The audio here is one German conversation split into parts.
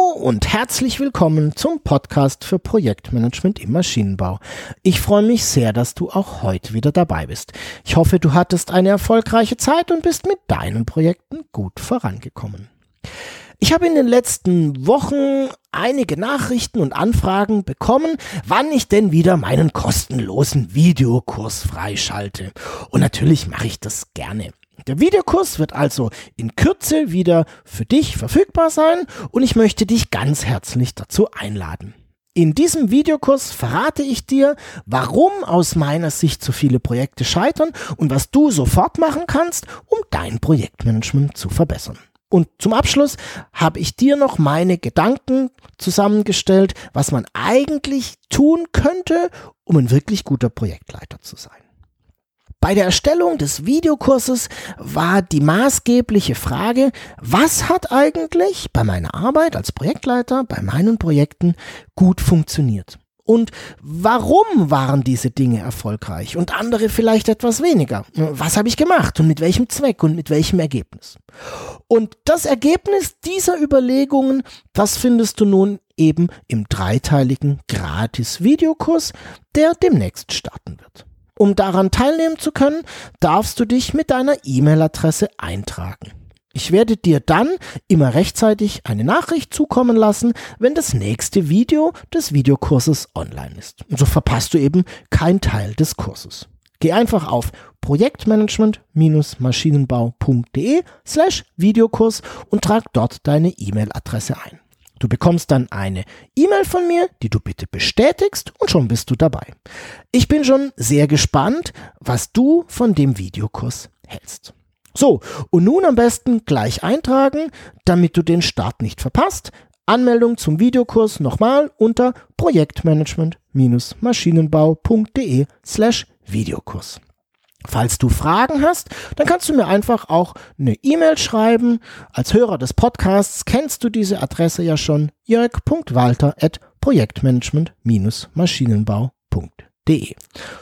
Und herzlich willkommen zum Podcast für Projektmanagement im Maschinenbau. Ich freue mich sehr, dass du auch heute wieder dabei bist. Ich hoffe, du hattest eine erfolgreiche Zeit und bist mit deinen Projekten gut vorangekommen. Ich habe in den letzten Wochen einige Nachrichten und Anfragen bekommen, wann ich denn wieder meinen kostenlosen Videokurs freischalte. Und natürlich mache ich das gerne. Der Videokurs wird also in Kürze wieder für dich verfügbar sein und ich möchte dich ganz herzlich dazu einladen. In diesem Videokurs verrate ich dir, warum aus meiner Sicht so viele Projekte scheitern und was du sofort machen kannst, um dein Projektmanagement zu verbessern. Und zum Abschluss habe ich dir noch meine Gedanken zusammengestellt, was man eigentlich tun könnte, um ein wirklich guter Projektleiter zu sein. Bei der Erstellung des Videokurses war die maßgebliche Frage, was hat eigentlich bei meiner Arbeit als Projektleiter, bei meinen Projekten gut funktioniert? Und warum waren diese Dinge erfolgreich und andere vielleicht etwas weniger? Was habe ich gemacht und mit welchem Zweck und mit welchem Ergebnis? Und das Ergebnis dieser Überlegungen, das findest du nun eben im dreiteiligen Gratis-Videokurs, der demnächst starten wird. Um daran teilnehmen zu können, darfst du dich mit deiner E-Mail-Adresse eintragen. Ich werde dir dann immer rechtzeitig eine Nachricht zukommen lassen, wenn das nächste Video des Videokurses online ist. Und so verpasst du eben kein Teil des Kurses. Geh einfach auf projektmanagement-maschinenbau.de slash Videokurs und trag dort deine E-Mail-Adresse ein. Du bekommst dann eine E-Mail von mir, die du bitte bestätigst und schon bist du dabei. Ich bin schon sehr gespannt, was du von dem Videokurs hältst. So, und nun am besten gleich eintragen, damit du den Start nicht verpasst. Anmeldung zum Videokurs nochmal unter projektmanagement-maschinenbau.de slash Videokurs. Falls du Fragen hast, dann kannst du mir einfach auch eine E-Mail schreiben. Als Hörer des Podcasts kennst du diese Adresse ja schon jörg.walter.projektmanagement-maschinenbau.de.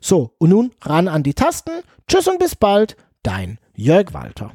So, und nun ran an die Tasten. Tschüss und bis bald, dein Jörg Walter.